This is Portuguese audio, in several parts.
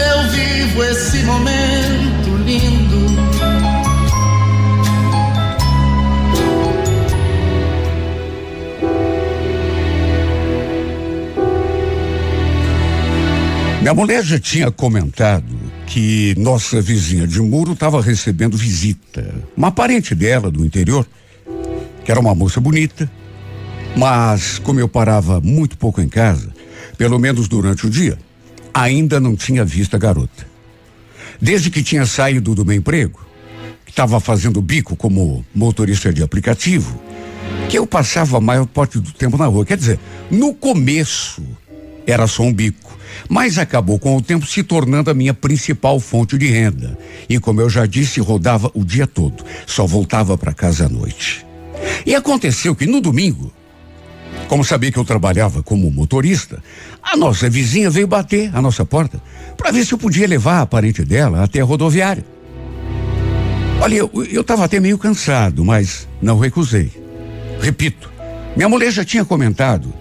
eu vivo esse momento lindo. Minha mulher já tinha comentado que nossa vizinha de muro estava recebendo visita. Uma parente dela do interior, que era uma moça bonita, mas como eu parava muito pouco em casa, pelo menos durante o dia, ainda não tinha visto a garota. Desde que tinha saído do meu emprego, que estava fazendo bico como motorista de aplicativo, que eu passava a maior parte do tempo na rua. Quer dizer, no começo era só um bico, mas acabou com o tempo se tornando a minha principal fonte de renda. E como eu já disse, rodava o dia todo, só voltava para casa à noite. E aconteceu que no domingo, como sabia que eu trabalhava como motorista, a nossa vizinha veio bater a nossa porta para ver se eu podia levar a parente dela até a rodoviária. Olha, eu estava até meio cansado, mas não recusei. Repito, minha mulher já tinha comentado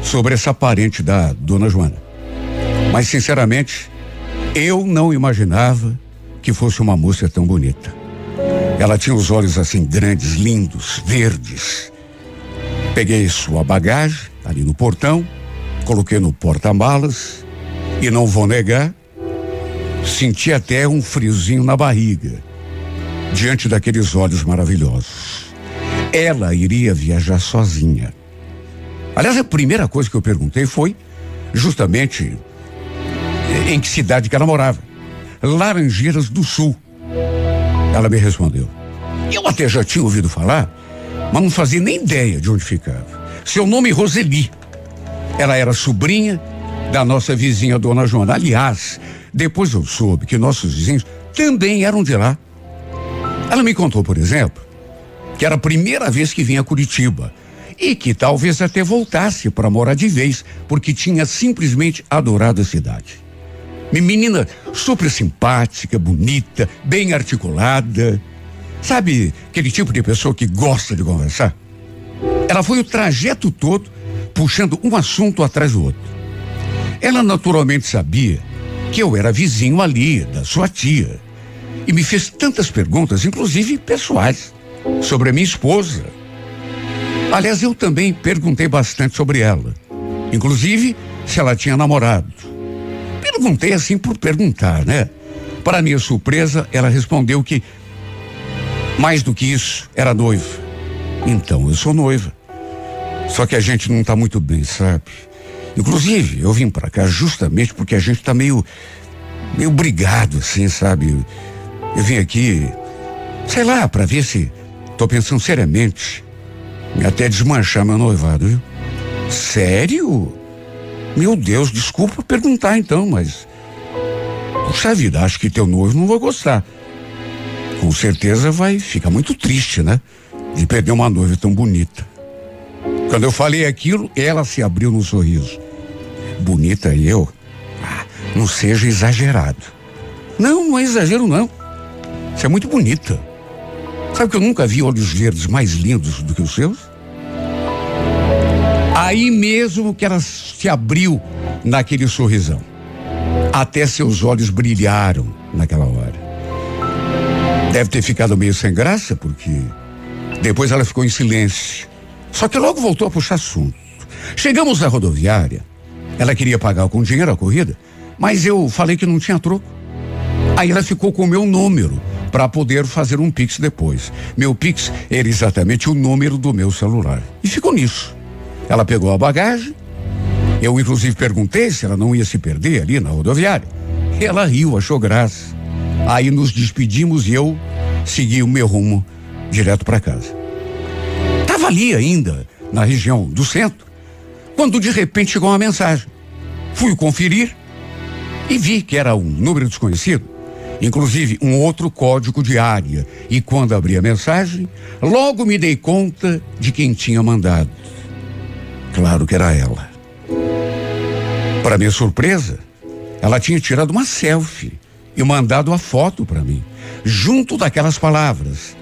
sobre essa parente da dona Joana. Mas, sinceramente, eu não imaginava que fosse uma moça tão bonita. Ela tinha os olhos assim grandes, lindos, verdes. Peguei sua bagagem ali no portão, coloquei no porta-malas e não vou negar, senti até um friozinho na barriga diante daqueles olhos maravilhosos. Ela iria viajar sozinha. Aliás, a primeira coisa que eu perguntei foi justamente em que cidade que ela morava. Laranjeiras do Sul. Ela me respondeu. Eu até já tinha ouvido falar, mas não fazia nem ideia de onde ficava. Seu nome Roseli. Ela era sobrinha da nossa vizinha Dona Joana. Aliás, depois eu soube que nossos vizinhos também eram de lá. Ela me contou, por exemplo, que era a primeira vez que vinha a Curitiba e que talvez até voltasse para morar de vez, porque tinha simplesmente adorado a cidade. Menina super simpática, bonita, bem articulada. Sabe aquele tipo de pessoa que gosta de conversar? Ela foi o trajeto todo puxando um assunto atrás do outro. Ela naturalmente sabia que eu era vizinho ali da sua tia e me fez tantas perguntas, inclusive pessoais, sobre a minha esposa. Aliás, eu também perguntei bastante sobre ela, inclusive se ela tinha namorado. Perguntei assim por perguntar, né? Para minha surpresa, ela respondeu que mais do que isso, era noiva. Então, eu sou noiva. Só que a gente não está muito bem, sabe? Inclusive, eu vim para cá justamente porque a gente está meio meio brigado assim, sabe? Eu vim aqui, sei lá, para ver se tô pensando seriamente até desmanchar meu noivado, viu? Sério? Meu Deus, desculpa perguntar então, mas puxa vida, acho que teu noivo não vai gostar. Com certeza vai ficar muito triste, né? De perder uma noiva tão bonita. Quando eu falei aquilo, ela se abriu no sorriso. Bonita e eu? Ah, não seja exagerado. Não, não é exagero não. Você é muito bonita. Sabe que eu nunca vi olhos verdes mais lindos do que os seus? Aí mesmo que ela se abriu naquele sorrisão. Até seus olhos brilharam naquela hora. Deve ter ficado meio sem graça, porque depois ela ficou em silêncio. Só que logo voltou a puxar assunto. Chegamos na rodoviária. Ela queria pagar com dinheiro a corrida, mas eu falei que não tinha troco. Aí ela ficou com o meu número para poder fazer um pix depois. Meu pix era exatamente o número do meu celular. E ficou nisso. Ela pegou a bagagem. Eu inclusive perguntei se ela não ia se perder ali na rodoviária. Ela riu, achou graça. Aí nos despedimos e eu segui o meu rumo direto para casa. Tava ali ainda, na região do centro, quando de repente chegou uma mensagem. Fui conferir e vi que era um número desconhecido inclusive um outro código de área. E quando abri a mensagem, logo me dei conta de quem tinha mandado. Claro que era ela. Para minha surpresa, ela tinha tirado uma selfie e mandado a foto para mim, junto daquelas palavras.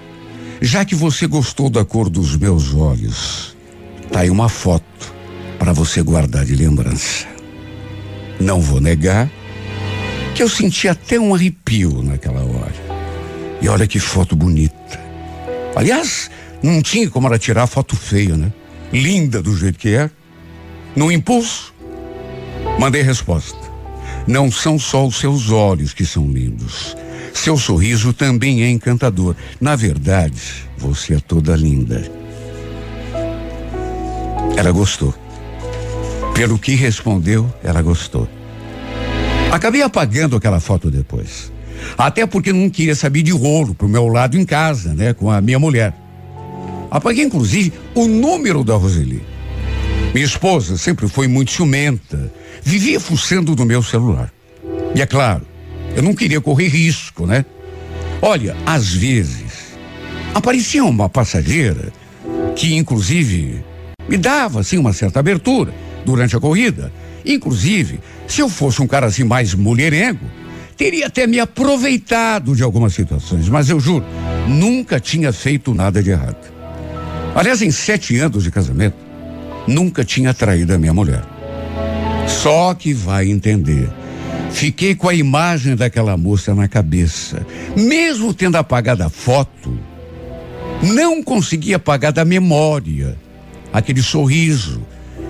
Já que você gostou da cor dos meus olhos, tá aí uma foto para você guardar de lembrança. Não vou negar que eu senti até um arrepio naquela hora. E olha que foto bonita. Aliás, não tinha como ela tirar foto feia, né? Linda do jeito que é. No impulso, mandei resposta. Não são só os seus olhos que são lindos. Seu sorriso também é encantador. Na verdade, você é toda linda. Ela gostou. Pelo que respondeu, ela gostou. Acabei apagando aquela foto depois. Até porque não queria saber de rolo pro meu lado em casa, né, com a minha mulher. Apaguei inclusive o número da Roseli. Minha esposa sempre foi muito ciumenta, vivia fuçando no meu celular. E é claro, eu não queria correr risco, né? Olha, às vezes aparecia uma passageira que inclusive me dava assim uma certa abertura durante a corrida Inclusive, se eu fosse um cara assim mais mulherengo, teria até me aproveitado de algumas situações, mas eu juro, nunca tinha feito nada de errado. Aliás, em sete anos de casamento, nunca tinha traído a minha mulher. Só que vai entender. Fiquei com a imagem daquela moça na cabeça. Mesmo tendo apagado a foto, não consegui apagar da memória aquele sorriso,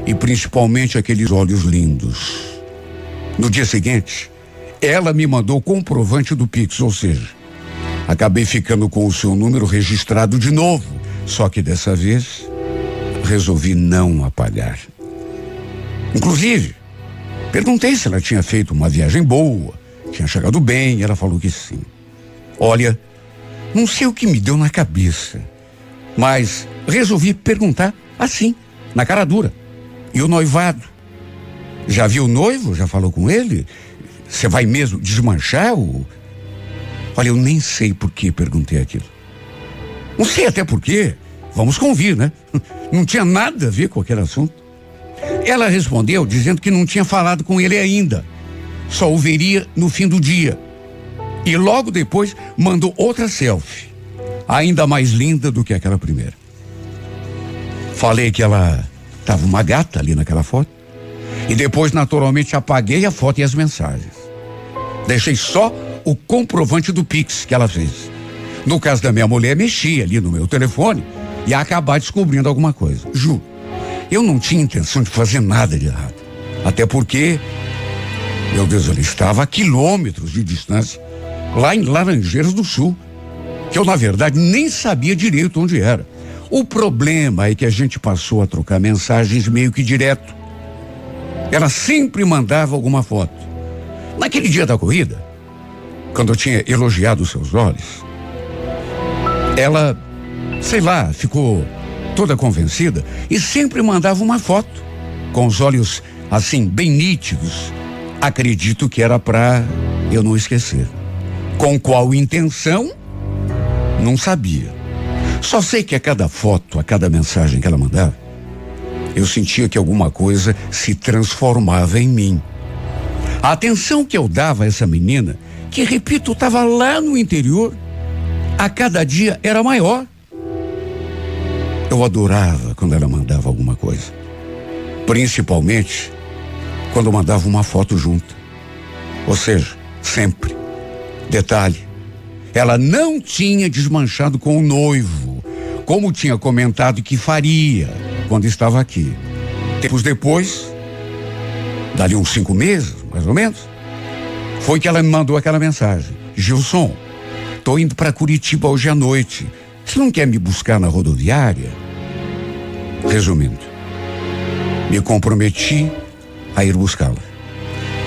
e principalmente aqueles olhos lindos. No dia seguinte, ela me mandou o comprovante do Pix, ou seja, acabei ficando com o seu número registrado de novo, só que dessa vez resolvi não apagar. Inclusive, perguntei se ela tinha feito uma viagem boa, tinha chegado bem, e ela falou que sim. Olha, não sei o que me deu na cabeça, mas resolvi perguntar assim, na cara dura. E o noivado? Já viu o noivo? Já falou com ele? Você vai mesmo desmanchar o. Olha, eu nem sei por que perguntei aquilo. Não sei até por quê. Vamos convir, né? Não tinha nada a ver com aquele assunto. Ela respondeu dizendo que não tinha falado com ele ainda. Só o veria no fim do dia. E logo depois mandou outra selfie, ainda mais linda do que aquela primeira. Falei que ela Tava uma gata ali naquela foto. E depois, naturalmente, apaguei a foto e as mensagens. Deixei só o comprovante do Pix que ela fez. No caso da minha mulher, mexi ali no meu telefone e acabar descobrindo alguma coisa. Juro. Eu não tinha intenção de fazer nada de errado. Até porque, meu Deus, ele estava a quilômetros de distância, lá em Laranjeiras do Sul, que eu, na verdade, nem sabia direito onde era. O problema é que a gente passou a trocar mensagens meio que direto. Ela sempre mandava alguma foto. Naquele dia da corrida, quando eu tinha elogiado seus olhos, ela, sei lá, ficou toda convencida e sempre mandava uma foto com os olhos assim bem nítidos. Acredito que era para eu não esquecer. Com qual intenção? Não sabia. Só sei que a cada foto, a cada mensagem que ela mandava, eu sentia que alguma coisa se transformava em mim. A atenção que eu dava a essa menina, que repito, estava lá no interior, a cada dia era maior. Eu adorava quando ela mandava alguma coisa. Principalmente quando mandava uma foto junto. Ou seja, sempre. Detalhe, ela não tinha desmanchado com o noivo, como tinha comentado que faria quando estava aqui. Tempos depois, dali uns cinco meses, mais ou menos, foi que ela me mandou aquela mensagem. Gilson, tô indo para Curitiba hoje à noite. Você não quer me buscar na rodoviária? Resumindo, me comprometi a ir buscá-la.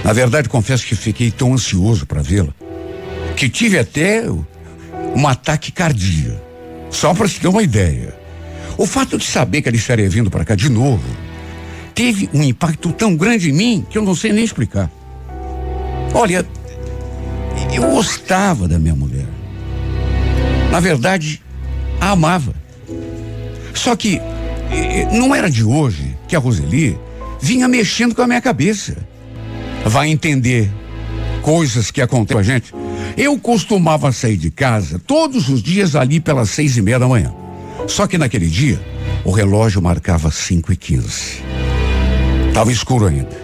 Na verdade, confesso que fiquei tão ansioso para vê-la que tive até um ataque cardíaco. Só para se ter uma ideia. O fato de saber que ele estaria vindo para cá de novo teve um impacto tão grande em mim que eu não sei nem explicar. Olha, Eu gostava da minha mulher. Na verdade, a amava. Só que não era de hoje que a Roseli vinha mexendo com a minha cabeça. Vai entender coisas que acontecem com a gente. Eu costumava sair de casa todos os dias ali pelas seis e meia da manhã. Só que naquele dia, o relógio marcava cinco e quinze. Estava escuro ainda.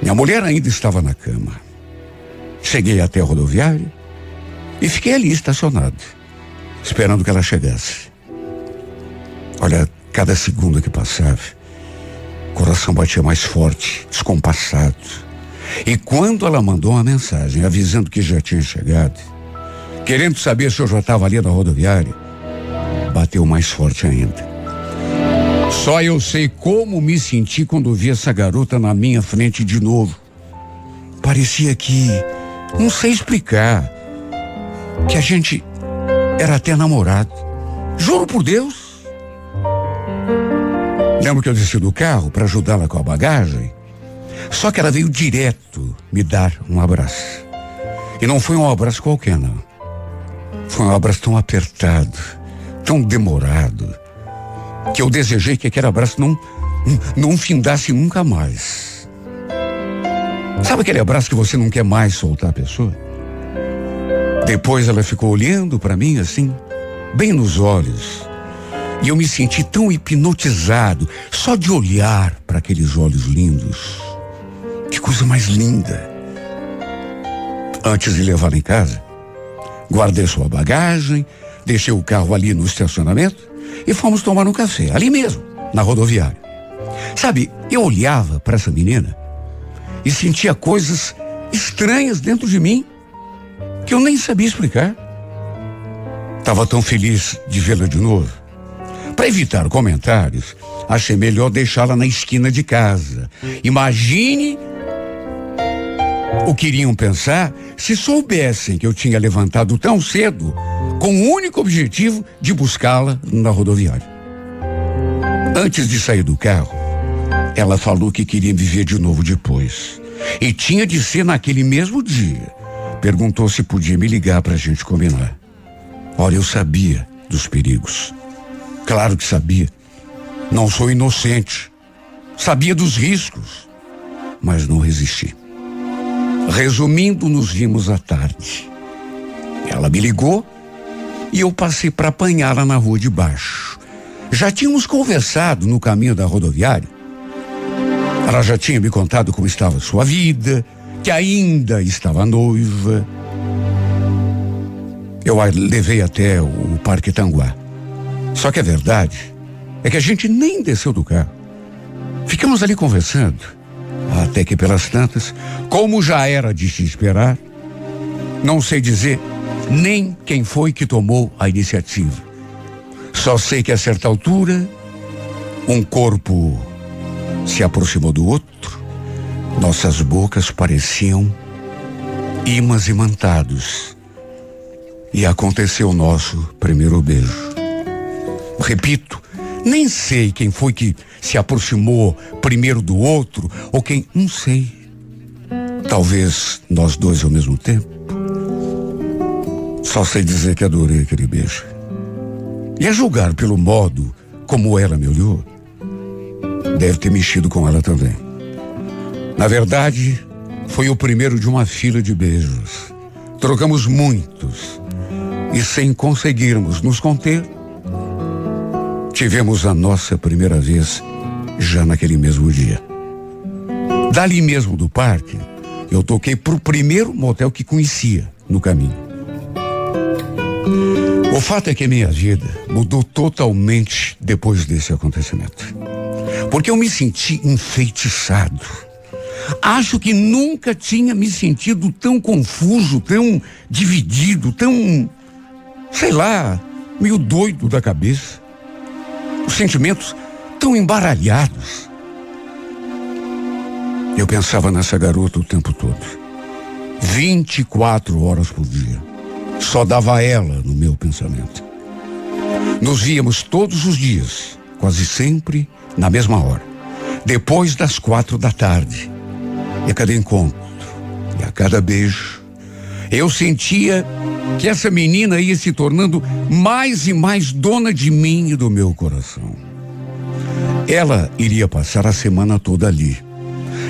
Minha mulher ainda estava na cama. Cheguei até a rodoviária e fiquei ali estacionado, esperando que ela chegasse. Olha, cada segundo que passava, o coração batia mais forte, descompassado. E quando ela mandou uma mensagem avisando que já tinha chegado, querendo saber se eu já estava ali na rodoviária, bateu mais forte ainda. Só eu sei como me senti quando vi essa garota na minha frente de novo. Parecia que, não sei explicar, que a gente era até namorado. Juro por Deus. Lembro que eu desci do carro para ajudá-la com a bagagem. Só que ela veio direto me dar um abraço. E não foi um abraço qualquer, não. Foi um abraço tão apertado, tão demorado, que eu desejei que aquele abraço não, não findasse nunca mais. Sabe aquele abraço que você não quer mais soltar a pessoa? Depois ela ficou olhando para mim assim, bem nos olhos. E eu me senti tão hipnotizado só de olhar para aqueles olhos lindos. Que coisa mais linda. Antes de levar em casa, guardei sua bagagem, deixei o carro ali no estacionamento e fomos tomar um café, ali mesmo, na rodoviária. Sabe, eu olhava para essa menina e sentia coisas estranhas dentro de mim que eu nem sabia explicar. Estava tão feliz de vê-la de novo. Para evitar comentários, achei melhor deixá-la na esquina de casa. Imagine o que iriam pensar se soubessem que eu tinha levantado tão cedo com o único objetivo de buscá-la na rodoviária. Antes de sair do carro, ela falou que queria viver de novo depois. E tinha de ser naquele mesmo dia. Perguntou se podia me ligar para a gente combinar. Olha, eu sabia dos perigos. Claro que sabia. Não sou inocente. Sabia dos riscos. Mas não resisti. Resumindo, nos vimos à tarde. Ela me ligou e eu passei para apanhá-la na rua de baixo. Já tínhamos conversado no caminho da rodoviária. Ela já tinha me contado como estava sua vida, que ainda estava noiva. Eu a levei até o Parque Tanguá. Só que a verdade é que a gente nem desceu do carro. Ficamos ali conversando, até que pelas tantas, como já era de se esperar, não sei dizer nem quem foi que tomou a iniciativa. Só sei que a certa altura, um corpo se aproximou do outro, nossas bocas pareciam imãs imantados. E aconteceu o nosso primeiro beijo. Repito, nem sei quem foi que se aproximou primeiro do outro, ou quem, não sei. Talvez nós dois ao mesmo tempo. Só sei dizer que adorei aquele beijo. E a julgar pelo modo como ela me olhou, deve ter mexido com ela também. Na verdade, foi o primeiro de uma fila de beijos. Trocamos muitos. E sem conseguirmos nos conter, tivemos a nossa primeira vez já naquele mesmo dia. Dali mesmo do parque, eu toquei pro primeiro motel que conhecia no caminho. O fato é que minha vida mudou totalmente depois desse acontecimento. Porque eu me senti enfeitiçado. Acho que nunca tinha me sentido tão confuso, tão dividido, tão, sei lá, meio doido da cabeça. Os sentimentos tão embaralhados. Eu pensava nessa garota o tempo todo. 24 horas por dia. Só dava ela no meu pensamento. Nos víamos todos os dias, quase sempre na mesma hora, depois das quatro da tarde. E a cada encontro, e a cada beijo, Eu sentia que essa menina ia se tornando mais e mais dona de mim e do meu coração. Ela iria passar a semana toda ali.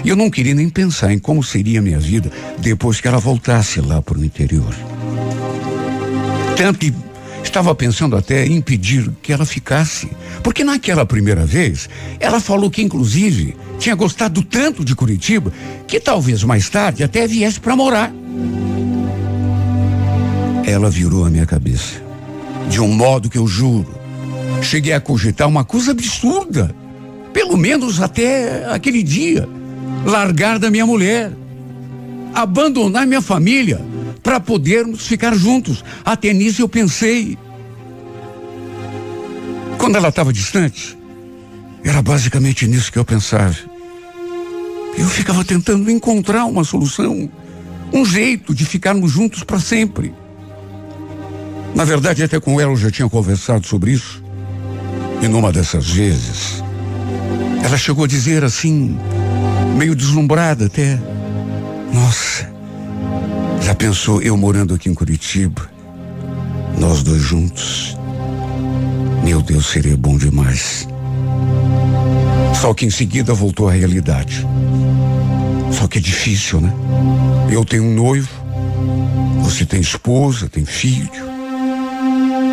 E eu não queria nem pensar em como seria a minha vida depois que ela voltasse lá para o interior. Tanto que estava pensando até em impedir que ela ficasse. Porque naquela primeira vez, ela falou que, inclusive, tinha gostado tanto de Curitiba que talvez mais tarde até viesse para morar. Ela virou a minha cabeça. De um modo que eu juro, cheguei a cogitar uma coisa absurda. Pelo menos até aquele dia. Largar da minha mulher. Abandonar minha família para podermos ficar juntos. Até nisso eu pensei. Quando ela estava distante, era basicamente nisso que eu pensava. Eu ficava tentando encontrar uma solução, um jeito de ficarmos juntos para sempre. Na verdade, até com ela eu já tinha conversado sobre isso. E numa dessas vezes, ela chegou a dizer assim, meio deslumbrada até: Nossa, já pensou eu morando aqui em Curitiba? Nós dois juntos? Meu Deus, seria bom demais. Só que em seguida voltou à realidade. Só que é difícil, né? Eu tenho um noivo, você tem esposa, tem filho.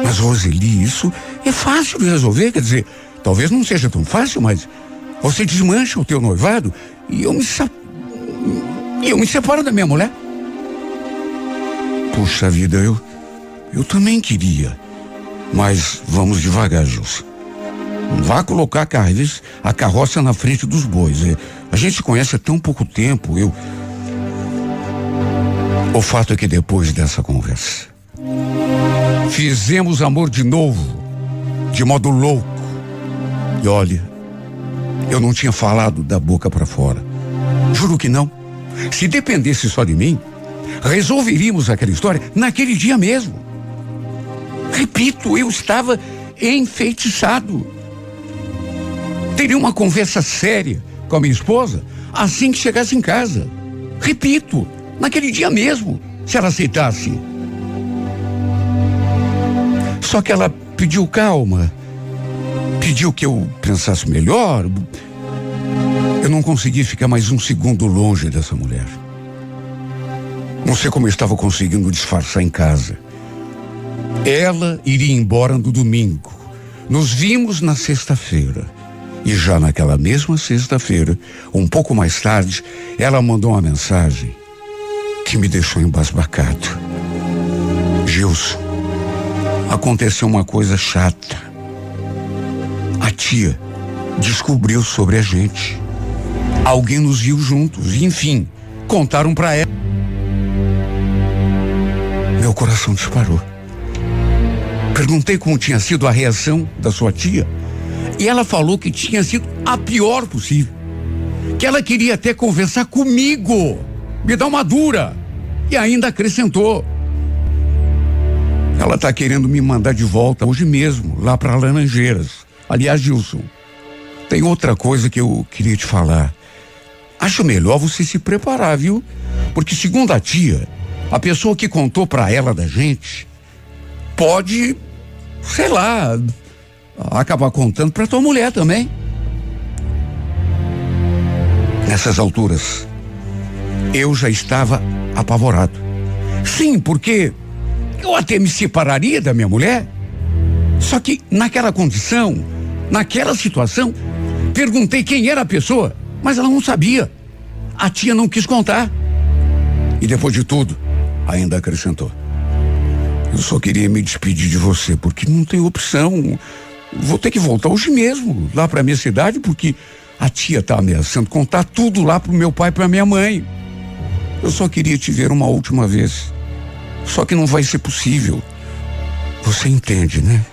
Mas, Roseli, isso é fácil de resolver. Quer dizer, talvez não seja tão fácil, mas você desmancha o teu noivado e eu me, eu me separo da minha mulher. Puxa vida, eu, eu também queria. Mas vamos devagar, Jus. Vá colocar a carroça na frente dos bois. É, a gente se conhece há tão pouco tempo. Eu. O fato é que depois dessa conversa, Fizemos amor de novo, de modo louco. E olha, eu não tinha falado da boca para fora. Juro que não. Se dependesse só de mim, resolveríamos aquela história naquele dia mesmo. Repito, eu estava enfeitiçado. Teria uma conversa séria com a minha esposa assim que chegasse em casa. Repito, naquele dia mesmo, se ela aceitasse. Só que ela pediu calma, pediu que eu pensasse melhor. Eu não consegui ficar mais um segundo longe dessa mulher. Não sei como eu estava conseguindo disfarçar em casa. Ela iria embora no domingo. Nos vimos na sexta-feira. E já naquela mesma sexta-feira, um pouco mais tarde, ela mandou uma mensagem que me deixou embasbacado. Gilson, aconteceu uma coisa chata. A tia descobriu sobre a gente. Alguém nos viu juntos, enfim, contaram para ela. Coração disparou. Perguntei como tinha sido a reação da sua tia, e ela falou que tinha sido a pior possível. Que ela queria até conversar comigo, me dar uma dura, e ainda acrescentou: ela está querendo me mandar de volta hoje mesmo, lá para Laranjeiras. Aliás, Gilson, tem outra coisa que eu queria te falar. Acho melhor você se preparar, viu? Porque segundo a tia, a pessoa que contou para ela da gente pode, sei lá, acabar contando para tua mulher também. Nessas alturas, eu já estava apavorado. Sim, porque eu até me separaria da minha mulher. Só que naquela condição, naquela situação, perguntei quem era a pessoa, mas ela não sabia. A tia não quis contar. E depois de tudo, ainda acrescentou: Eu só queria me despedir de você, porque não tem opção. Vou ter que voltar hoje mesmo, lá para minha cidade, porque a tia tá ameaçando contar tudo lá pro meu pai e pra minha mãe. Eu só queria te ver uma última vez. Só que não vai ser possível. Você entende, né?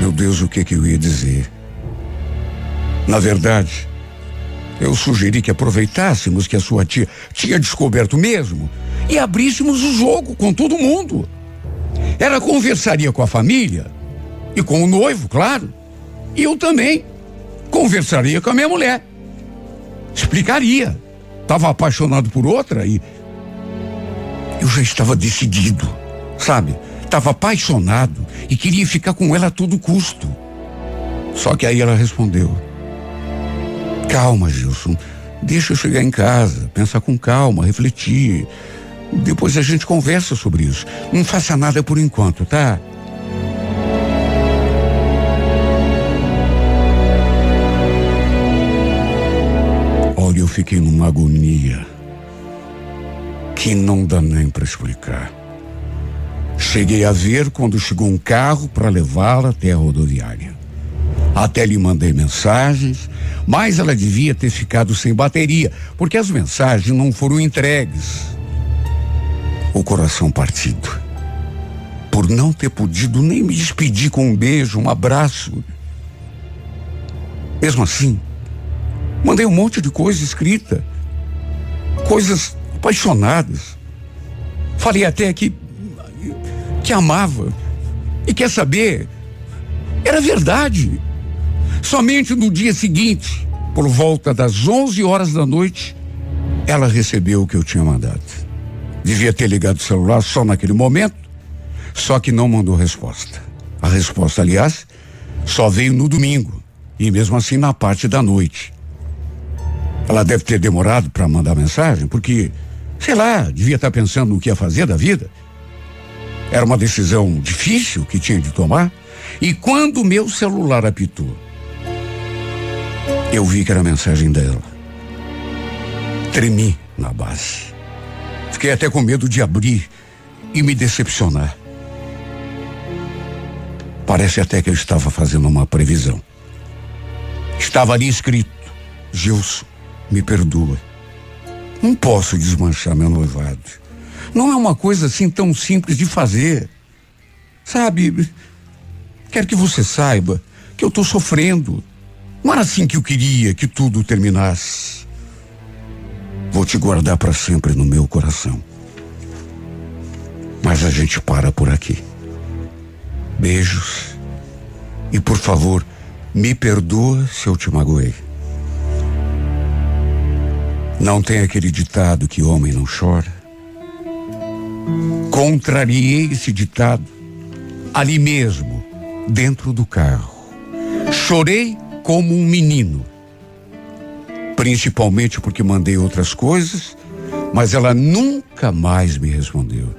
Meu Deus, o que que eu ia dizer? Na verdade, eu sugeri que aproveitássemos que a sua tia tinha descoberto mesmo e abríssemos o jogo com todo mundo. Ela conversaria com a família e com o noivo, claro. E eu também conversaria com a minha mulher. Explicaria. Estava apaixonado por outra e já estava decidido, sabe? Estava apaixonado e queria ficar com ela a todo custo. Só que aí ela respondeu: Calma, Gilson. Deixa eu chegar em casa, pensar com calma, refletir. Depois a gente conversa sobre isso. Não faça nada por enquanto, tá? Olha, eu fiquei numa agonia que não dá nem para explicar. Cheguei a ver quando chegou um carro para levá-la até a rodoviária. Até lhe mandei mensagens, mas ela devia ter ficado sem bateria, porque as mensagens não foram entregues. O coração partido. Por não ter podido nem me despedir com um beijo, um abraço. Mesmo assim, mandei um monte de coisa escrita. Coisas apaixonadas. Falei até que que amava. E quer saber? Era verdade. Somente no dia seguinte, por volta das 11 horas da noite, ela recebeu o que eu tinha mandado. Devia ter ligado o celular só naquele momento, só que não mandou resposta. A resposta, aliás, só veio no domingo, e mesmo assim na parte da noite. Ela deve ter demorado para mandar mensagem, porque Sei lá, devia estar pensando no que ia fazer da vida. Era uma decisão difícil que tinha de tomar. E quando meu celular apitou, eu vi que era a mensagem dela. Tremi na base. Fiquei até com medo de abrir e me decepcionar. Parece até que eu estava fazendo uma previsão. Estava ali escrito: Gilson, me perdoa. Não posso desmanchar meu noivado. Não é uma coisa assim tão simples de fazer. Sabe, quero que você saiba que eu estou sofrendo. Não era assim que eu queria que tudo terminasse. Vou te guardar para sempre no meu coração. Mas a gente para por aqui. Beijos. E por favor, me perdoa se eu te magoei. Não tem aquele ditado que homem não chora? Contrariei esse ditado ali mesmo, dentro do carro. Chorei como um menino. Principalmente porque mandei outras coisas, mas ela nunca mais me respondeu.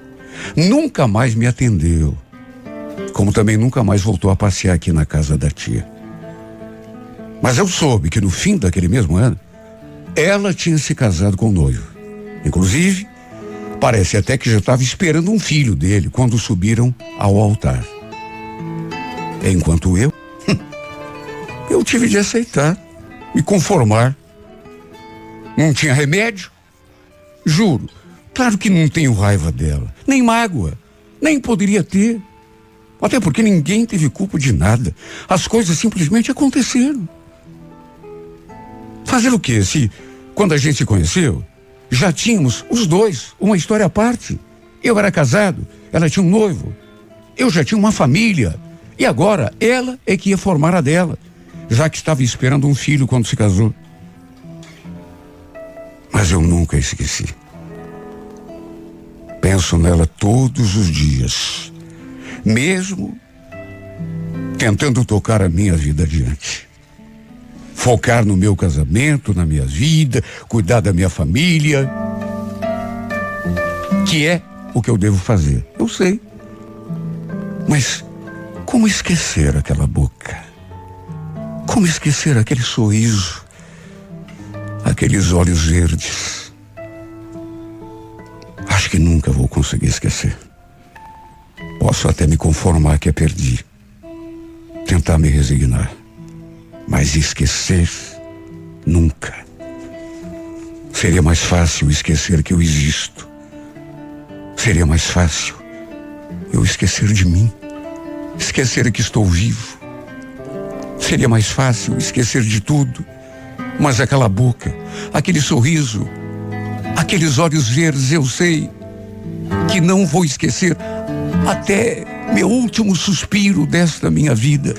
Nunca mais me atendeu. Como também nunca mais voltou a passear aqui na casa da tia. Mas eu soube que no fim daquele mesmo ano, ela tinha se casado com o noivo. Inclusive, parece até que já estava esperando um filho dele quando subiram ao altar. Enquanto eu, eu tive de aceitar, me conformar. Não tinha remédio? Juro, claro que não tenho raiva dela, nem mágoa, nem poderia ter. Até porque ninguém teve culpa de nada. As coisas simplesmente aconteceram. Fazer o quê? Se, quando a gente se conheceu, já tínhamos, os dois, uma história à parte. Eu era casado, ela tinha um noivo. Eu já tinha uma família. E agora, ela é que ia formar a dela, já que estava esperando um filho quando se casou. Mas eu nunca esqueci. Penso nela todos os dias, mesmo tentando tocar a minha vida adiante focar no meu casamento, na minha vida, cuidar da minha família. Que é o que eu devo fazer. Eu sei. Mas como esquecer aquela boca? Como esquecer aquele sorriso? Aqueles olhos verdes? Acho que nunca vou conseguir esquecer. Posso até me conformar que a perdi. Tentar me resignar. Mas esquecer, nunca. Seria mais fácil esquecer que eu existo. Seria mais fácil eu esquecer de mim. Esquecer que estou vivo. Seria mais fácil esquecer de tudo. Mas aquela boca, aquele sorriso, aqueles olhos verdes, eu sei que não vou esquecer até meu último suspiro desta minha vida.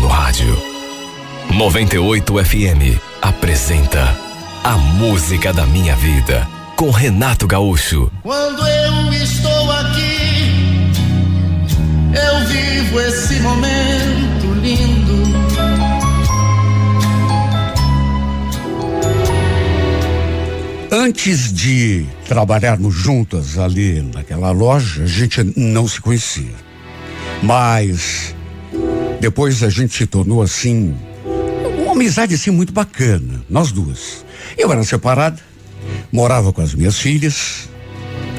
No rádio. 98 FM apresenta A Música da Minha Vida com Renato Gaúcho. Quando eu estou aqui, eu vivo esse momento lindo. Antes de trabalharmos juntas ali naquela loja, a gente não se conhecia. Mas depois a gente se tornou assim, uma amizade assim muito bacana, nós duas. Eu era separada, morava com as minhas filhas,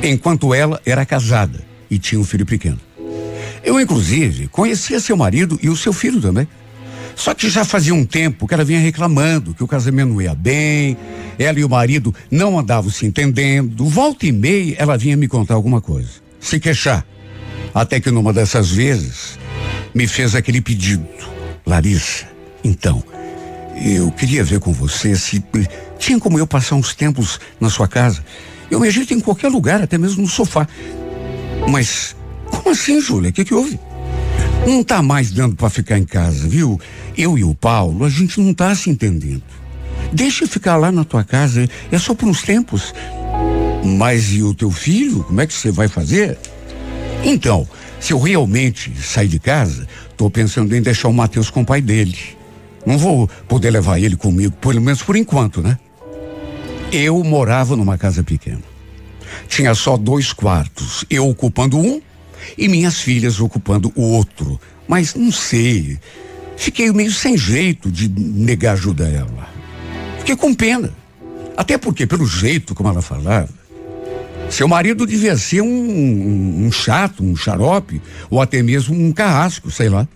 enquanto ela era casada e tinha um filho pequeno. Eu, inclusive, conhecia seu marido e o seu filho também. Só que já fazia um tempo que ela vinha reclamando que o casamento não ia bem, ela e o marido não andavam se entendendo. Volta e meia ela vinha me contar alguma coisa, se queixar. Até que numa dessas vezes me fez aquele pedido. Larissa, então, eu queria ver com você se tinha como eu passar uns tempos na sua casa. Eu me ajeito em qualquer lugar, até mesmo no sofá. Mas, como assim, Júlia? O que, que houve? Não tá mais dando para ficar em casa, viu? Eu e o Paulo, a gente não tá se entendendo. Deixa eu ficar lá na tua casa, é só por uns tempos. Mas e o teu filho? Como é que você vai fazer? Então, se eu realmente sair de casa, tô pensando em deixar o Matheus com o pai dele. Não vou poder levar ele comigo, pelo menos por enquanto, né? Eu morava numa casa pequena. Tinha só dois quartos, eu ocupando um e minhas filhas ocupando o outro. Mas não sei, fiquei meio sem jeito de negar ajuda a ela. Fiquei com pena. Até porque, pelo jeito como ela falava, seu marido devia ser um, um, um chato, um xarope, ou até mesmo um carrasco, sei lá.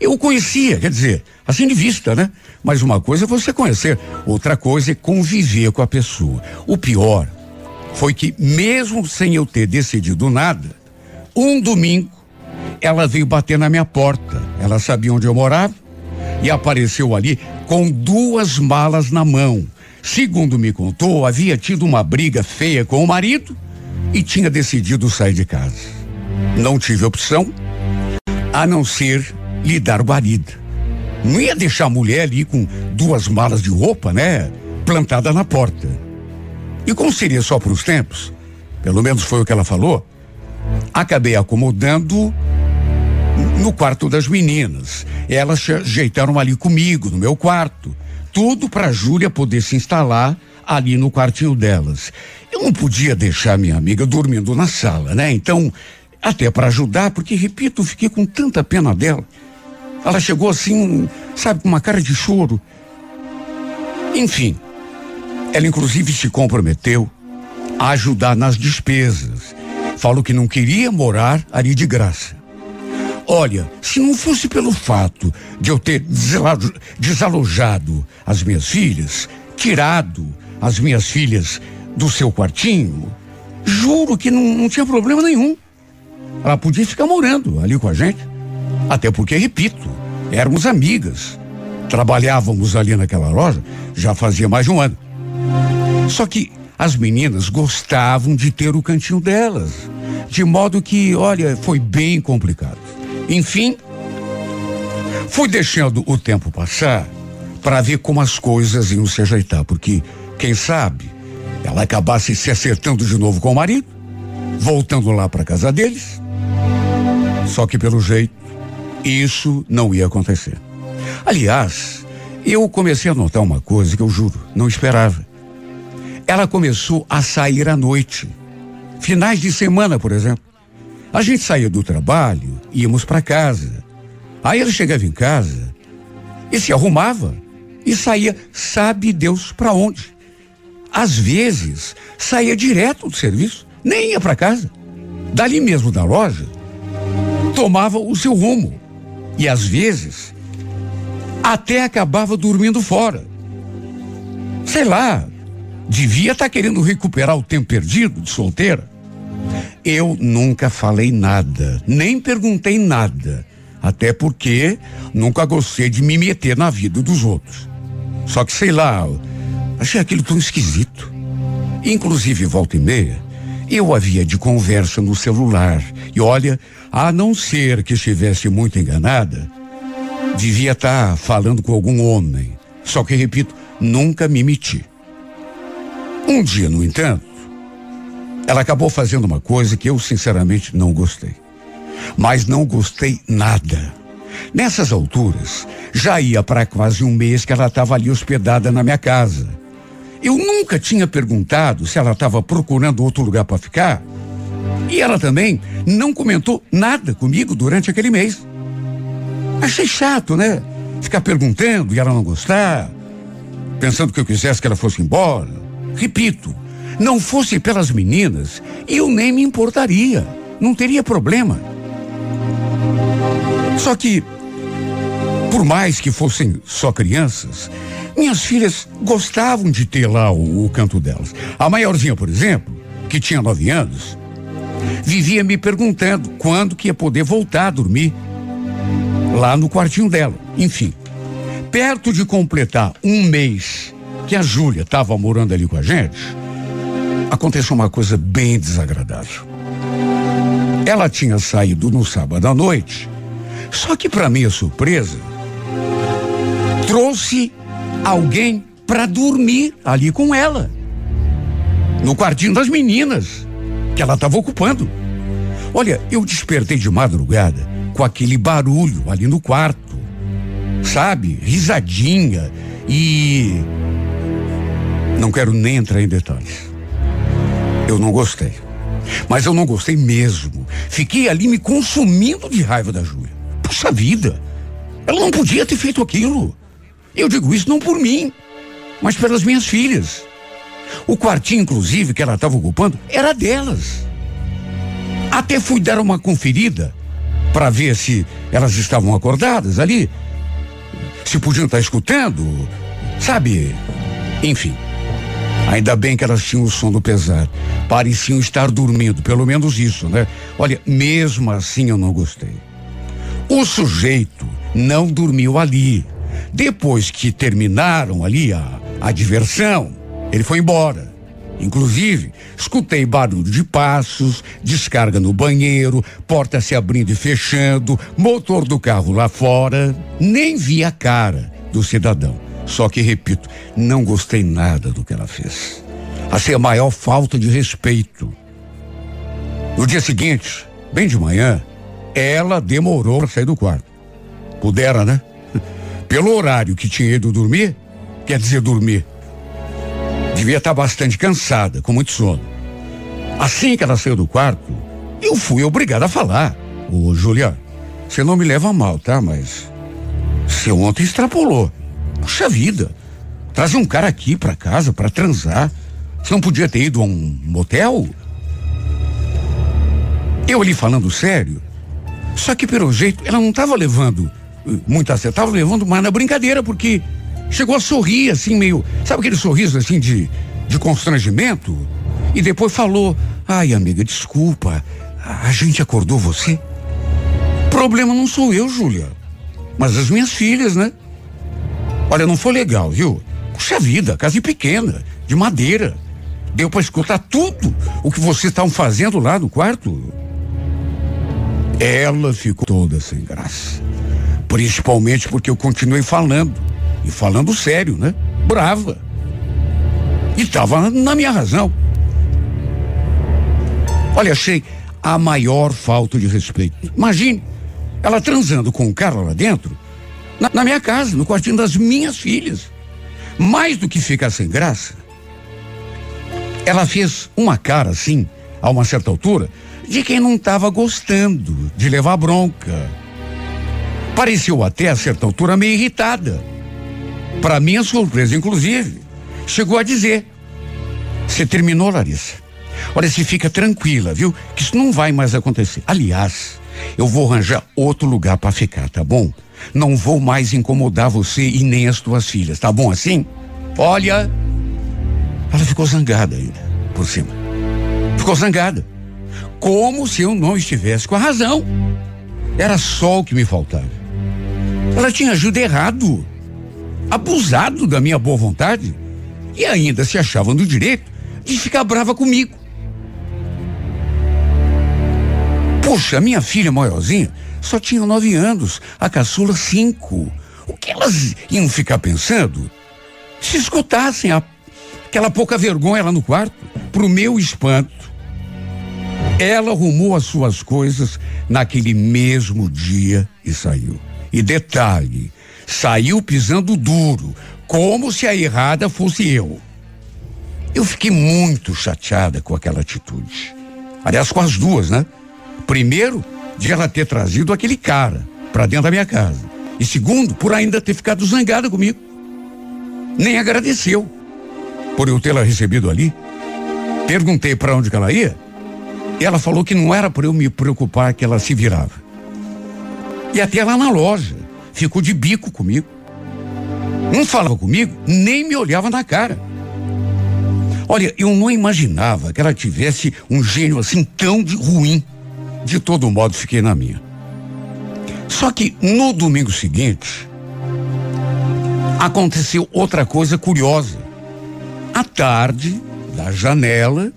Eu o conhecia, quer dizer, assim de vista, né? Mas uma coisa é você conhecer, outra coisa é conviver com a pessoa. O pior foi que, mesmo sem eu ter decidido nada, um domingo ela veio bater na minha porta. Ela sabia onde eu morava e apareceu ali com duas malas na mão. Segundo me contou, havia tido uma briga feia com o marido e tinha decidido sair de casa. Não tive opção a não ser lhe dar guarida. Não ia deixar a mulher ali com duas malas de roupa, né? Plantada na porta. E como seria só para os tempos, pelo menos foi o que ela falou, acabei acomodando no quarto das meninas. Elas se ajeitaram ali comigo, no meu quarto. Tudo para Júlia poder se instalar ali no quartinho delas. Eu não podia deixar minha amiga dormindo na sala, né? Então, até para ajudar, porque, repito, fiquei com tanta pena dela. Ela chegou assim, sabe, com uma cara de choro. Enfim, ela inclusive se comprometeu a ajudar nas despesas. Falou que não queria morar ali de graça. Olha, se não fosse pelo fato de eu ter desalojado as minhas filhas, tirado as minhas filhas do seu quartinho, juro que não, não tinha problema nenhum. Ela podia ficar morando ali com a gente. Até porque, repito, éramos amigas. Trabalhávamos ali naquela loja já fazia mais de um ano. Só que as meninas gostavam de ter o cantinho delas. De modo que, olha, foi bem complicado. Enfim, fui deixando o tempo passar para ver como as coisas iam se ajeitar, porque, quem sabe, ela acabasse se acertando de novo com o marido, voltando lá para casa deles. Só que, pelo jeito, isso não ia acontecer. Aliás, eu comecei a notar uma coisa que eu juro, não esperava. Ela começou a sair à noite. Finais de semana, por exemplo. A gente saía do trabalho, íamos para casa. Aí ela chegava em casa e se arrumava e saía, sabe Deus para onde. Às vezes, saía direto do serviço, nem ia para casa. Dali mesmo da loja, tomava o seu rumo. E às vezes, até acabava dormindo fora. Sei lá, devia estar tá querendo recuperar o tempo perdido de solteira. Eu nunca falei nada, nem perguntei nada, até porque nunca gostei de me meter na vida dos outros. Só que sei lá, achei aquilo tão esquisito. Inclusive, volta e meia, Eu havia de conversa no celular. E olha, a não ser que estivesse muito enganada, devia estar tá falando com algum homem. Só que, repito, nunca me meti. Um dia, no entanto, ela acabou fazendo uma coisa que eu sinceramente não gostei. Mas não gostei nada. Nessas alturas, já ia para quase um mês que ela estava ali hospedada na minha casa. Eu nunca tinha perguntado se ela estava procurando outro lugar para ficar. E ela também não comentou nada comigo durante aquele mês. Achei chato, né? Ficar perguntando e ela não gostar, pensando que eu quisesse que ela fosse embora. Repito, não fosse pelas meninas, eu nem me importaria. Não teria problema. Só que, por mais que fossem só crianças, minhas filhas gostavam de ter lá o, o canto delas. A maiorzinha, por exemplo, que tinha nove anos, vivia me perguntando quando que ia poder voltar a dormir lá no quartinho dela. Enfim, perto de completar um mês que a Júlia estava morando ali com a gente, aconteceu uma coisa bem desagradável. Ela tinha saído no sábado à noite, só que para minha surpresa, trouxe alguém para dormir ali com ela, no quartinho das meninas que ela estava ocupando. Olha, eu despertei de madrugada com aquele barulho ali no quarto, sabe? Risadinha e. Não quero nem entrar em detalhes. Eu não gostei. Mas eu não gostei mesmo. Fiquei ali me consumindo de raiva da Júlia. Puxa vida! Ela não podia ter feito aquilo. Eu digo isso não por mim, mas pelas minhas filhas. O quartinho, inclusive, que ela estava ocupando, era delas. Até fui dar uma conferida para ver se elas estavam acordadas ali, se podiam estar escutando, sabe? Enfim. Ainda bem que elas tinham o sono pesado. Pareciam estar dormindo, pelo menos isso, né? Olha, mesmo assim eu não gostei. O sujeito não dormiu ali. Depois que terminaram ali a, a diversão, ele foi embora. Inclusive, escutei barulho de passos, descarga no banheiro, porta se abrindo e fechando, motor do carro lá fora. Nem vi a cara do cidadão. Só que, repito, não gostei nada do que ela fez. Achei a maior falta de respeito. No dia seguinte, bem de manhã, ela demorou para sair do quarto. Pudera, né? Pelo horário que tinha ido dormir, quer dizer dormir. Devia estar bastante cansada, com muito sono. Assim que ela saiu do quarto, eu fui obrigado a falar. Ô, Julia, você não me leva mal, tá? Mas você ontem extrapolou. Puxa vida. Trazer um cara aqui para casa para transar. Você não podia ter ido a um motel? Eu ali falando sério. Só que pelo jeito ela não estava levando muito a sério, estava levando mais na brincadeira porque chegou a sorrir assim meio, sabe aquele sorriso assim de de constrangimento? E depois falou: "Ai, amiga, desculpa. A gente acordou você?" Problema não sou eu, Júlia, mas as minhas filhas, né? Olha, não foi legal, viu? Puxa vida, casa pequena, de madeira. Deu para escutar tudo o que vocês estavam fazendo lá no quarto. Ela ficou toda sem graça. Principalmente porque eu continuei falando. E falando sério, né? Brava. E estava na minha razão. Olha, achei a maior falta de respeito. Imagine, ela transando com um cara lá dentro, na, na minha casa, no quartinho das minhas filhas. Mais do que ficar sem graça, ela fez uma cara assim, a uma certa altura, de quem não estava gostando de levar bronca. Pareceu até a certa altura meio irritada. Para minha surpresa, inclusive, chegou a dizer: Você terminou, Larissa? Olha, se fica tranquila, viu? Que isso não vai mais acontecer. Aliás, eu vou arranjar outro lugar para ficar, tá bom? Não vou mais incomodar você e nem as tuas filhas, tá bom assim? Olha, ela ficou zangada ainda, por cima. Ficou zangada. Como se eu não estivesse com a razão. Era só o que me faltava. Ela tinha agido errado, abusado da minha boa vontade e ainda se achava no direito de ficar brava comigo. Puxa, minha filha maiorzinha só tinha nove anos, a caçula cinco. O que elas iam ficar pensando? Se escutassem a, aquela pouca vergonha lá no quarto, pro meu espanto, ela arrumou as suas coisas naquele mesmo dia e saiu. E detalhe, saiu pisando duro, como se a errada fosse eu. Eu fiquei muito chateada com aquela atitude. Aliás, com as duas, né? Primeiro, de ela ter trazido aquele cara para dentro da minha casa. E segundo, por ainda ter ficado zangada comigo. Nem agradeceu por eu tê-la recebido ali. Perguntei para onde ela ia e ela falou que não era para eu me preocupar que ela se virava. E até lá na loja ficou de bico comigo. Não falava comigo, nem me olhava na cara. Olha, eu não imaginava que ela tivesse um gênio assim tão ruim. De todo modo, fiquei na minha. Só que no domingo seguinte, aconteceu outra coisa curiosa. À tarde, da janela,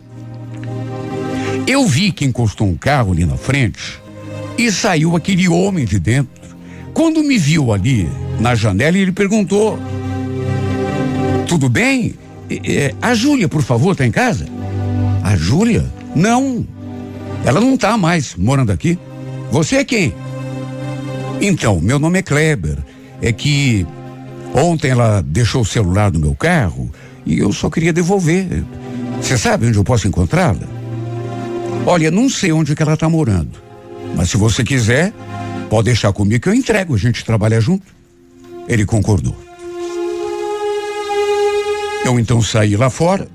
eu vi que encostou um carro ali na frente e saiu aquele homem de dentro. Quando me viu ali na janela, ele perguntou: Tudo bem? A Júlia, por favor, está em casa? A Júlia? Não. Ela não está mais morando aqui. Você é quem? Então, meu nome é Kleber. É que ontem ela deixou o celular no meu carro e eu só queria devolver. Você sabe onde eu posso encontrá-la? Olha, não sei onde que ela está morando. Mas se você quiser, pode deixar comigo que eu entrego, a gente trabalha junto. Ele concordou. Eu então saí lá fora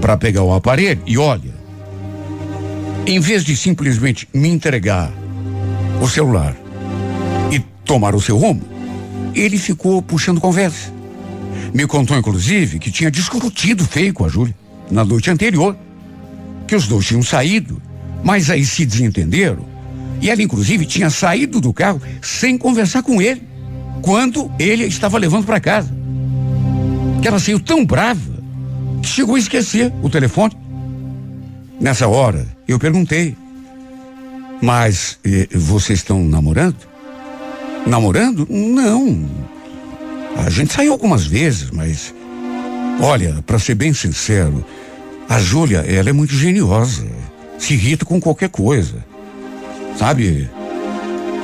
para pegar o aparelho e olha, em vez de simplesmente me entregar o celular e tomar o seu rumo, ele ficou puxando conversa. Me contou, inclusive, que tinha discutido feio com a Júlia na noite anterior, que os dois tinham saído, mas aí se desentenderam. E ela, inclusive, tinha saído do carro sem conversar com ele, quando ele estava levando para casa. Que ela saiu tão brava que chegou a esquecer o telefone. Nessa hora, eu perguntei: Mas eh, vocês estão namorando? Namorando? Não. A gente saiu algumas vezes, mas. Olha, para ser bem sincero, a Júlia, ela é muito geniosa. Se irrita com qualquer coisa. Sabe?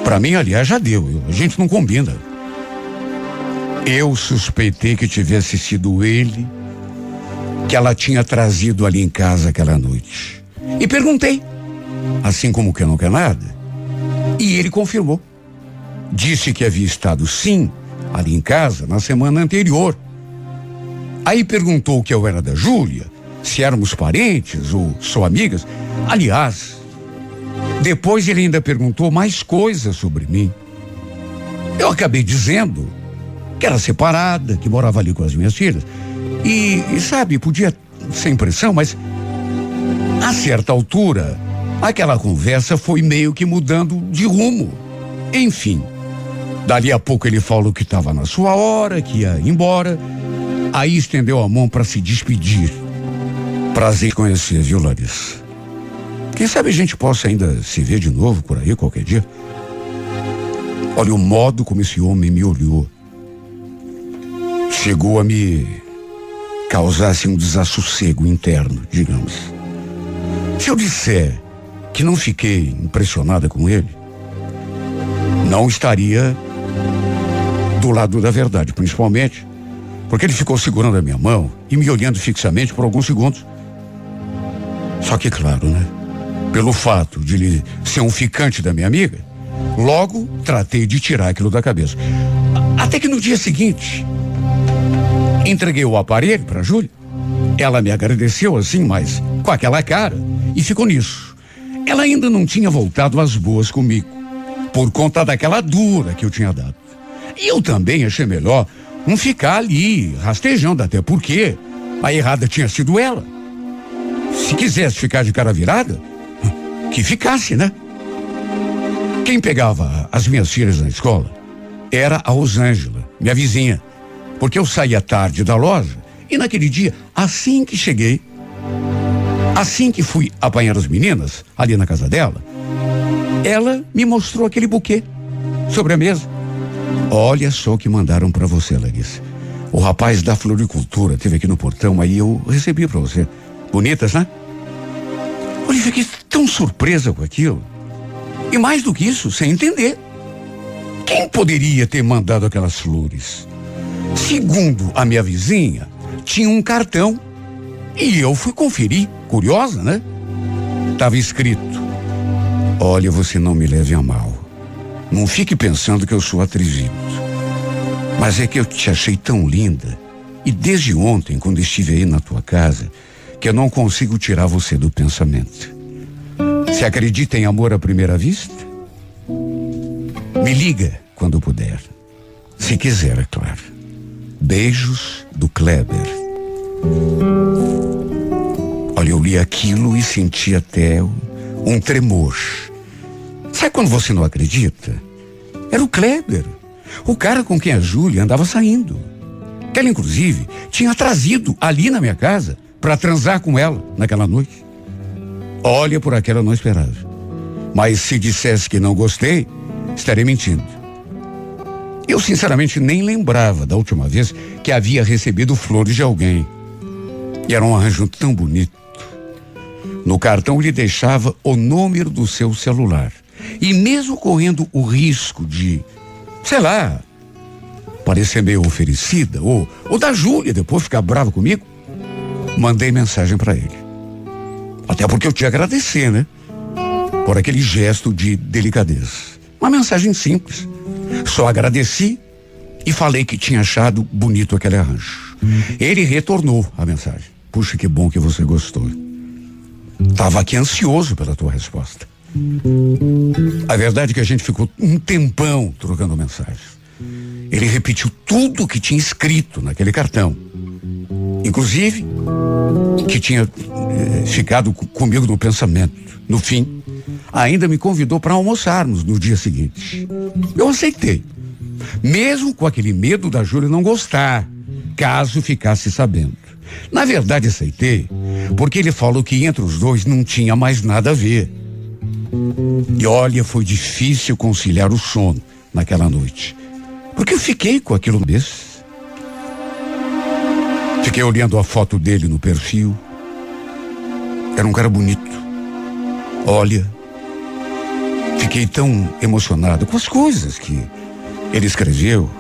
Para mim, aliás, já deu. A gente não combina. Eu suspeitei que tivesse sido ele que ela tinha trazido ali em casa aquela noite. E perguntei, assim como que não quer nada. E ele confirmou. Disse que havia estado sim ali em casa na semana anterior. Aí perguntou que eu era da Júlia, se éramos parentes ou só amigas. Aliás, depois ele ainda perguntou mais coisas sobre mim. Eu acabei dizendo que era separada, que morava ali com as minhas filhas e, e sabe, podia ser impressão, mas a certa altura, aquela conversa foi meio que mudando de rumo. Enfim, dali a pouco ele falou que estava na sua hora, que ia embora. Aí estendeu a mão para se despedir. Prazer em conhecer, viu, Larissa? Quem sabe a gente possa ainda se ver de novo por aí qualquer dia? Olha o modo como esse homem me olhou. Chegou a me causasse um desassossego interno, digamos. Se eu disser que não fiquei impressionada com ele, não estaria do lado da verdade, principalmente porque ele ficou segurando a minha mão e me olhando fixamente por alguns segundos. Só que, claro, né? Pelo fato de ele ser um ficante da minha amiga, logo tratei de tirar aquilo da cabeça. Até que no dia seguinte, Entreguei o aparelho para Júlia. Ela me agradeceu assim, mas com aquela cara, e ficou nisso. Ela ainda não tinha voltado às boas comigo, por conta daquela dura que eu tinha dado. E eu também achei melhor não ficar ali rastejando, até porque a errada tinha sido ela. Se quisesse ficar de cara virada, que ficasse, né? Quem pegava as minhas filhas na escola era a Rosângela, minha vizinha porque eu saía tarde da loja e naquele dia, assim que cheguei, assim que fui apanhar as meninas ali na casa dela, ela me mostrou aquele buquê sobre a mesa. Olha só o que mandaram para você, Larissa. O rapaz da floricultura teve aqui no portão, aí eu recebi para você. Bonitas, né? Olha, fiquei tão surpresa com aquilo. E mais do que isso, sem entender. Quem poderia ter mandado aquelas flores? Segundo a minha vizinha, tinha um cartão. E eu fui conferir, curiosa, né? Tava escrito: Olha, você não me leve a mal. Não fique pensando que eu sou atrevido. Mas é que eu te achei tão linda. E desde ontem, quando estive aí na tua casa, que eu não consigo tirar você do pensamento. Se acredita em amor à primeira vista? Me liga quando puder. Se quiser, é claro. Beijos do Kleber. Olha, eu li aquilo e senti até um tremor. Sabe quando você não acredita? Era o Kleber, o cara com quem a Júlia andava saindo. Que ela, inclusive, tinha trazido ali na minha casa para transar com ela naquela noite. Olha, por aquela não esperava. Mas se dissesse que não gostei, estarei mentindo. Eu sinceramente nem lembrava da última vez que havia recebido flores de alguém. E era um arranjo tão bonito. No cartão ele deixava o número do seu celular. E mesmo correndo o risco de, sei lá, parecer meio oferecida, ou, ou da Júlia depois ficar brava comigo, mandei mensagem para ele. Até porque eu te agradecer, né? Por aquele gesto de delicadeza. Uma mensagem simples. Só agradeci e falei que tinha achado bonito aquele arranjo. Ele retornou a mensagem. Puxa, que bom que você gostou. Tava aqui ansioso pela tua resposta. A verdade é que a gente ficou um tempão trocando mensagens. Ele repetiu tudo o que tinha escrito naquele cartão. Inclusive, que tinha eh, ficado comigo no pensamento. No fim, ainda me convidou para almoçarmos no dia seguinte. Eu aceitei. Mesmo com aquele medo da Júlia não gostar, caso ficasse sabendo. Na verdade, aceitei, porque ele falou que entre os dois não tinha mais nada a ver. E olha, foi difícil conciliar o sono naquela noite. Porque eu fiquei com aquilo mesmo. Fiquei olhando a foto dele no perfil. Era um cara bonito. Olha, fiquei tão emocionado com as coisas que ele escreveu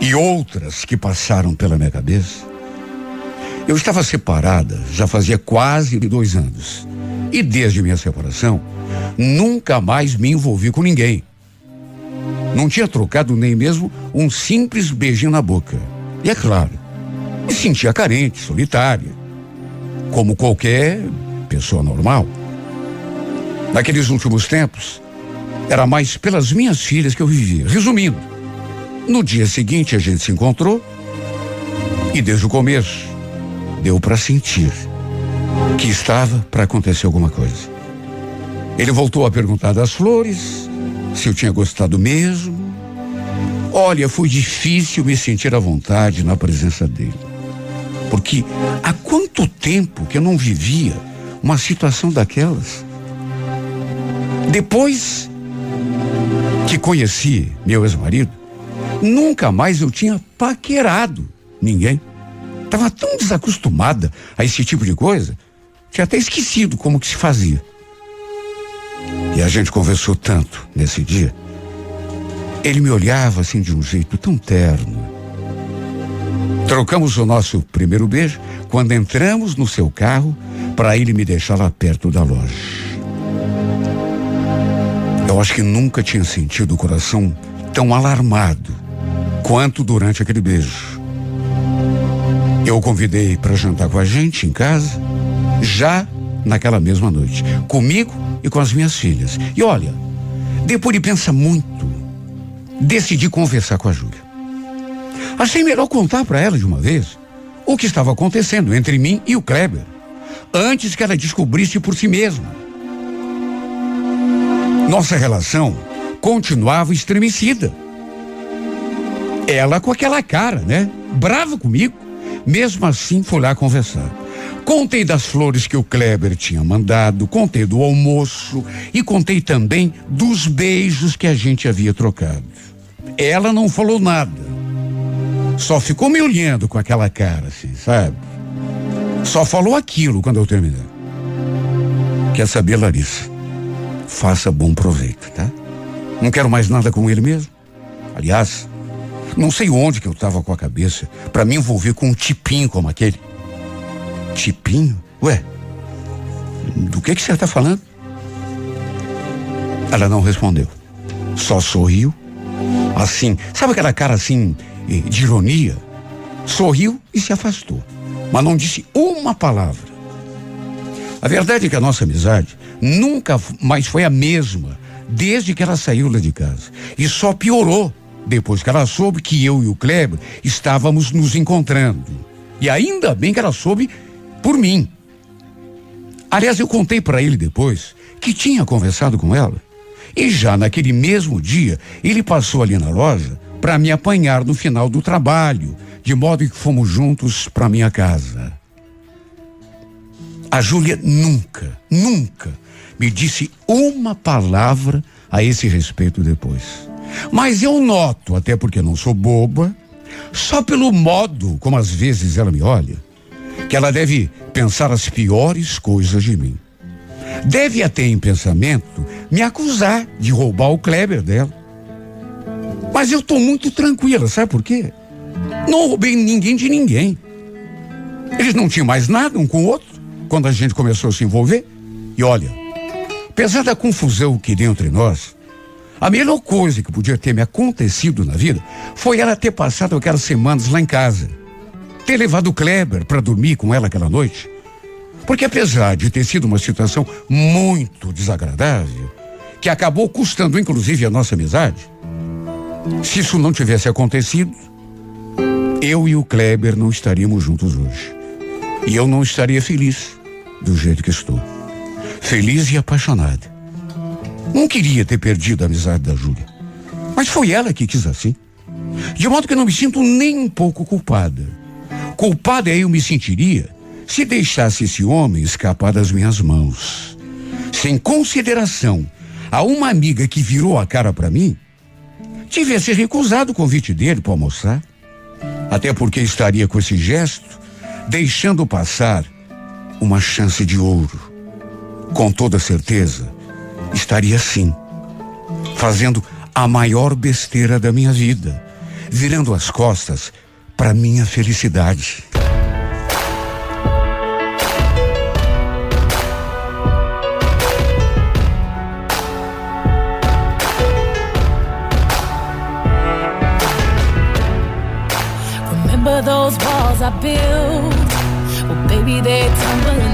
e outras que passaram pela minha cabeça. Eu estava separada já fazia quase dois anos. E desde minha separação, nunca mais me envolvi com ninguém. Não tinha trocado nem mesmo um simples beijinho na boca. E é claro, me sentia carente, solitária, como qualquer pessoa normal. Naqueles últimos tempos, era mais pelas minhas filhas que eu vivia. Resumindo, no dia seguinte a gente se encontrou e desde o começo deu para sentir que estava para acontecer alguma coisa. Ele voltou a perguntar das flores, se eu tinha gostado mesmo. Olha, foi difícil me sentir à vontade na presença dele. Porque há quanto tempo que eu não vivia uma situação daquelas? Depois que conheci meu ex-marido, nunca mais eu tinha paquerado ninguém. Estava tão desacostumada a esse tipo de coisa, tinha até esquecido como que se fazia. E a gente conversou tanto nesse dia. Ele me olhava assim de um jeito tão terno. Trocamos o nosso primeiro beijo quando entramos no seu carro para ele me deixar lá perto da loja. Eu acho que nunca tinha sentido o coração tão alarmado quanto durante aquele beijo. Eu o convidei para jantar com a gente em casa, já naquela mesma noite, comigo e com as minhas filhas. E olha, depois de pensar muito, decidi conversar com a Júlia. Achei melhor contar para ela de uma vez o que estava acontecendo entre mim e o Kleber, antes que ela descobrisse por si mesma. Nossa relação continuava estremecida. Ela com aquela cara, né? Brava comigo. Mesmo assim, foi lá conversar. Contei das flores que o Kleber tinha mandado, contei do almoço e contei também dos beijos que a gente havia trocado. Ela não falou nada. Só ficou me olhando com aquela cara assim, sabe? Só falou aquilo quando eu terminei. Quer saber, Larissa? Faça bom proveito, tá? Não quero mais nada com ele mesmo. Aliás, não sei onde que eu estava com a cabeça para me envolver com um tipinho como aquele. Tipinho? Ué, do que que você está falando? Ela não respondeu. Só sorriu. Assim, sabe aquela cara assim, eh, de ironia? Sorriu e se afastou. Mas não disse uma palavra. A verdade é que a nossa amizade nunca mais foi a mesma desde que ela saiu lá de casa. E só piorou depois que ela soube que eu e o Kleber estávamos nos encontrando. E ainda bem que ela soube por mim. Aliás, eu contei para ele depois que tinha conversado com ela. E já naquele mesmo dia, ele passou ali na loja para me apanhar no final do trabalho, de modo que fomos juntos para minha casa. A Júlia nunca, nunca me disse uma palavra a esse respeito depois. Mas eu noto, até porque não sou boba, só pelo modo como às vezes ela me olha, que ela deve pensar as piores coisas de mim. Deve até em pensamento me acusar de roubar o Kleber dela. Mas eu estou muito tranquila, sabe por quê? Não roubei ninguém de ninguém. Eles não tinham mais nada um com o outro quando a gente começou a se envolver. E olha, apesar da confusão que deu entre nós, a melhor coisa que podia ter me acontecido na vida foi ela ter passado aquelas semanas lá em casa ter levado o Kleber para dormir com ela aquela noite. Porque apesar de ter sido uma situação muito desagradável, que acabou custando inclusive a nossa amizade, se isso não tivesse acontecido, eu e o Kleber não estaríamos juntos hoje. E eu não estaria feliz do jeito que estou. Feliz e apaixonada. Não queria ter perdido a amizade da Júlia. Mas foi ela que quis assim. De modo que não me sinto nem um pouco culpada. Culpada eu me sentiria se deixasse esse homem escapar das minhas mãos. Sem consideração a uma amiga que virou a cara para mim, tivesse recusado o convite dele para almoçar. Até porque estaria com esse gesto deixando passar uma chance de ouro. Com toda certeza, estaria sim, fazendo a maior besteira da minha vida, virando as costas para minha felicidade. Those walls I built? Well, baby, they're tumbling